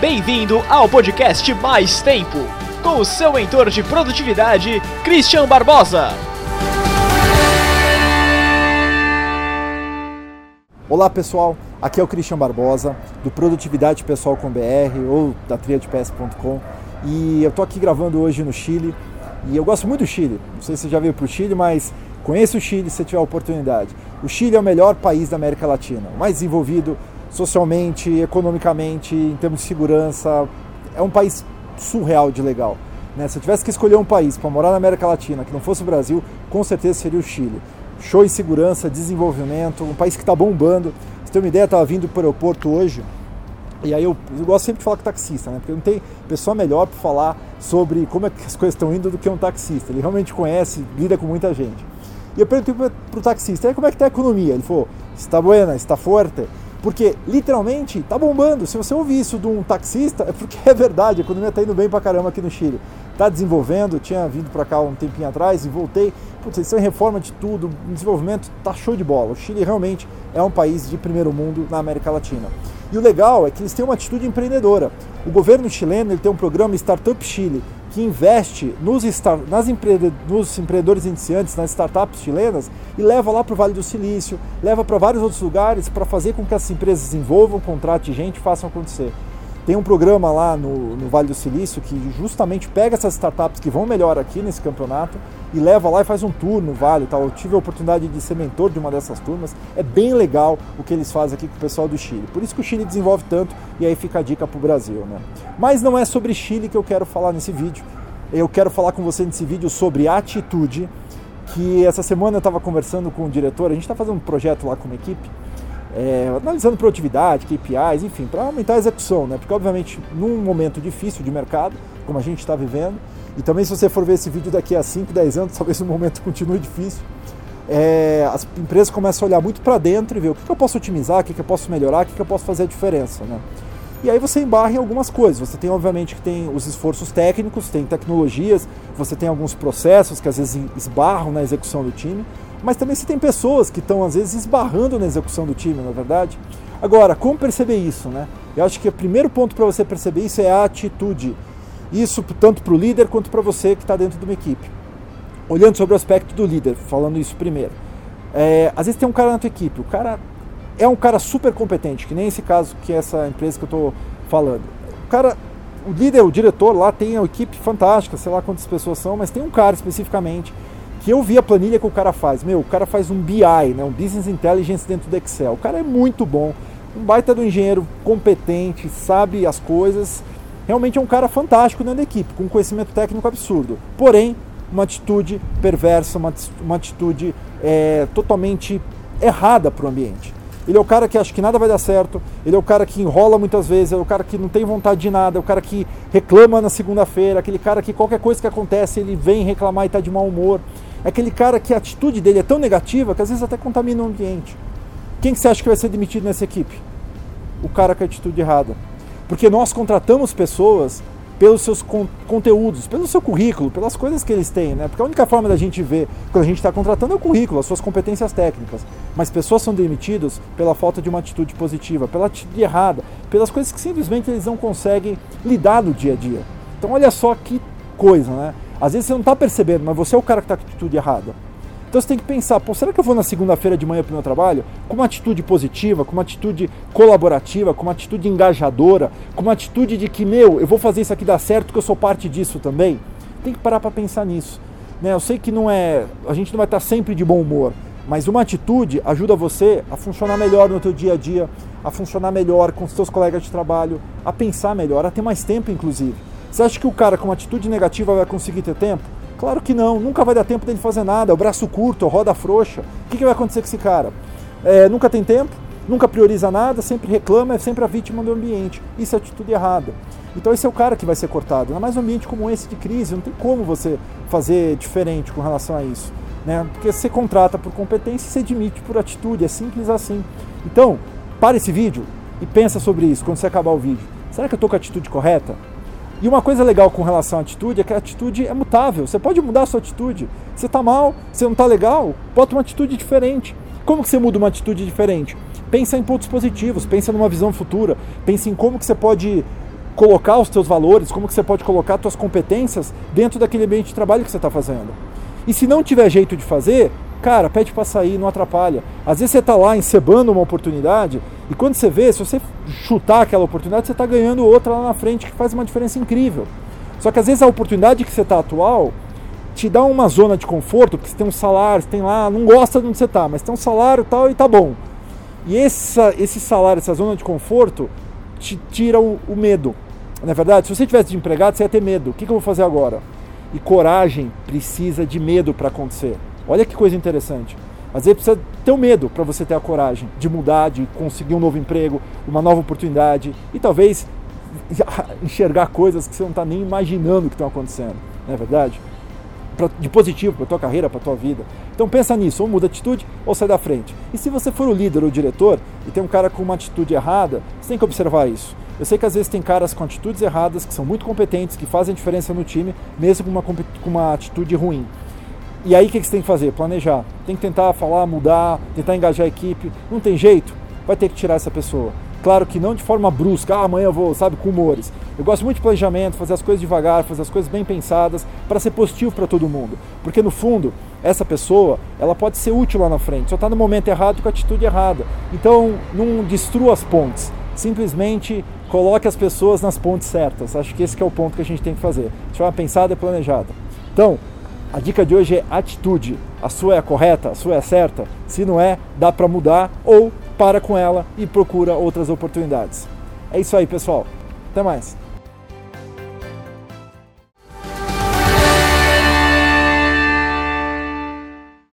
Bem-vindo ao podcast Mais Tempo, com o seu mentor de produtividade, Christian Barbosa. Olá pessoal, aqui é o Christian Barbosa do Produtividade Pessoal com BR ou da triadps.com e eu tô aqui gravando hoje no Chile e eu gosto muito do Chile. Não sei se você já veio para o Chile, mas conheça o Chile se tiver a oportunidade. O Chile é o melhor país da América Latina, o mais desenvolvido socialmente, economicamente, em termos de segurança. É um país surreal de legal. Né? Se eu tivesse que escolher um país para morar na América Latina que não fosse o Brasil, com certeza seria o Chile. Show em segurança, desenvolvimento, um país que está bombando. Você tem uma ideia, estava vindo para o aeroporto hoje, e aí eu, eu, gosto sempre de falar com taxista, né? Porque não tem pessoa melhor para falar sobre como é que as coisas estão indo do que um taxista. Ele realmente conhece, lida com muita gente. E eu perguntei para o taxista, como é que está a economia? Ele falou, está buena, está forte. Porque, literalmente, está bombando. Se você ouvir isso de um taxista, é porque é verdade, a economia está indo bem para caramba aqui no Chile. Está desenvolvendo, tinha vindo para cá um tempinho atrás e voltei. Putz, estão em reforma de tudo, desenvolvimento está show de bola. O Chile realmente é um país de primeiro mundo na América Latina. E o legal é que eles têm uma atitude empreendedora. O governo chileno ele tem um programa Startup Chile, que investe nos, nas empreende, nos empreendedores iniciantes, nas startups chilenas, e leva lá para o Vale do Silício, leva para vários outros lugares para fazer com que essas empresas desenvolvam, contratem gente façam acontecer. Tem um programa lá no, no, Vale do Silício que justamente pega essas startups que vão melhor aqui nesse campeonato e leva lá e faz um tour no Vale. Tal. Eu tive a oportunidade de ser mentor de uma dessas turmas. É bem legal o que eles fazem aqui com o pessoal do Chile. Por isso que o Chile desenvolve tanto e aí fica a dica para o Brasil. Né? Mas não é sobre Chile que eu quero falar nesse vídeo. Eu quero falar com você nesse vídeo sobre atitude. Que essa semana eu estava conversando com o diretor, a gente está fazendo um projeto lá com uma equipe é, analisando produtividade, KPIs, enfim, para aumentar a execução, né? Porque obviamente num momento difícil de mercado, como a gente está vivendo, e também se você for ver esse vídeo daqui a 5, 10 anos, talvez o momento continue difícil, é, as empresas começam a olhar muito para dentro e ver o que, que, eu posso otimizar, o que, que eu posso melhorar, o que, que eu posso fazer a diferença, né? E aí você embarra em algumas coisas. Você tem, obviamente, que tem os esforços técnicos, tem tecnologias, você tem alguns processos que às vezes esbarram na execução do time, mas também você tem pessoas que estão às vezes esbarrando na execução do time, na é verdade. Agora, como perceber isso, né? Eu acho que o primeiro ponto para você perceber isso é a atitude. Isso tanto para o líder quanto para você que está dentro de uma equipe. Olhando sobre o aspecto do líder, falando isso primeiro. É, às vezes tem um cara na tua equipe, o cara é um cara super competente, que nem esse caso que é essa empresa que eu estou falando. O cara, o líder, o diretor lá tem uma equipe fantástica, sei lá quantas pessoas são, mas tem um cara especificamente que eu vi a planilha que o cara faz. Meu, o cara faz um BI, né, um Business Intelligence dentro do Excel. O cara é muito bom, um baita do engenheiro competente, sabe as coisas. Realmente é um cara fantástico dentro da equipe, com um conhecimento técnico absurdo. Porém, uma atitude perversa, uma, uma atitude é, totalmente errada para o ambiente. Ele é o cara que acha que nada vai dar certo, ele é o cara que enrola muitas vezes, é o cara que não tem vontade de nada, é o cara que reclama na segunda-feira, aquele cara que qualquer coisa que acontece ele vem reclamar e está de mau humor. É aquele cara que a atitude dele é tão negativa que às vezes até contamina o ambiente. Quem que você acha que vai ser demitido nessa equipe? O cara com a atitude errada. Porque nós contratamos pessoas pelos seus con conteúdos, pelo seu currículo, pelas coisas que eles têm, né? Porque a única forma da gente ver quando a gente está contratando é o currículo, as suas competências técnicas. Mas pessoas são demitidas pela falta de uma atitude positiva, pela atitude errada, pelas coisas que simplesmente eles não conseguem lidar no dia a dia. Então olha só que coisa, né? Às vezes você não está percebendo, mas você é o cara que está com a atitude errada. Então você tem que pensar, pô, será que eu vou na segunda-feira de manhã para o meu trabalho com uma atitude positiva, com uma atitude colaborativa, com uma atitude engajadora, com uma atitude de que, meu, eu vou fazer isso aqui dar certo, que eu sou parte disso também? Tem que parar para pensar nisso. Né? Eu sei que não é, a gente não vai estar sempre de bom humor, mas uma atitude ajuda você a funcionar melhor no teu dia a dia, a funcionar melhor com os seus colegas de trabalho, a pensar melhor, a ter mais tempo, inclusive. Você acha que o cara com uma atitude negativa vai conseguir ter tempo? Claro que não, nunca vai dar tempo dele fazer nada, é o braço curto, é roda frouxa. O que, que vai acontecer com esse cara? É, nunca tem tempo, nunca prioriza nada, sempre reclama, é sempre a vítima do ambiente. Isso é atitude errada. Então esse é o cara que vai ser cortado. Ainda mais um ambiente como esse de crise, não tem como você fazer diferente com relação a isso. Né? Porque você contrata por competência e você demite por atitude, é simples assim. Então, para esse vídeo e pensa sobre isso quando você acabar o vídeo. Será que eu estou com a atitude correta? E uma coisa legal com relação à atitude é que a atitude é mutável. Você pode mudar a sua atitude. Você está mal, você não está legal, bota uma atitude diferente. Como que você muda uma atitude diferente? Pensa em pontos positivos, pensa numa visão futura, pensa em como que você pode colocar os teus valores, como que você pode colocar as tuas competências dentro daquele ambiente de trabalho que você está fazendo. E se não tiver jeito de fazer, cara, pede para sair, não atrapalha. Às vezes você está lá encebando uma oportunidade e quando você vê, se você chutar aquela oportunidade, você está ganhando outra lá na frente que faz uma diferença incrível. Só que às vezes a oportunidade que você está atual te dá uma zona de conforto, porque você tem um salário, você tem lá, não gosta de onde você está, mas tem um salário tal e tá bom. E essa, esse salário, essa zona de conforto, te tira o, o medo. Na é verdade, se você tivesse de empregado, você ia ter medo. O que, que eu vou fazer agora? E coragem precisa de medo para acontecer. Olha que coisa interessante. Às vezes precisa ter o medo para você ter a coragem de mudar, de conseguir um novo emprego, uma nova oportunidade e talvez enxergar coisas que você não está nem imaginando que estão acontecendo. Não é verdade? pra, de positivo para a tua carreira, para a tua vida. Então pensa nisso, ou muda atitude ou sai da frente. E se você for o líder ou o diretor e tem um cara com uma atitude errada, você tem que observar isso. Eu sei que às vezes tem caras com atitudes erradas, que são muito competentes, que fazem diferença no time, mesmo com uma, com uma atitude ruim. E aí o que você tem que fazer? Planejar. Tem que tentar falar, mudar, tentar engajar a equipe. Não tem jeito, vai ter que tirar essa pessoa. Claro que não de forma brusca, ah, amanhã eu vou, sabe, com humores. Eu gosto muito de planejamento, fazer as coisas devagar, fazer as coisas bem pensadas, para ser positivo para todo mundo. Porque no fundo, essa pessoa, ela pode ser útil lá na frente, só está no momento errado com a atitude errada. Então, não destrua as pontes, simplesmente coloque as pessoas nas pontes certas. Acho que esse que é o ponto que a gente tem que fazer. De forma pensada e planejada. Então, a dica de hoje é atitude. A sua é a correta, a sua é a certa. Se não é, dá para mudar ou para com ela e procura outras oportunidades. É isso aí, pessoal. Até mais.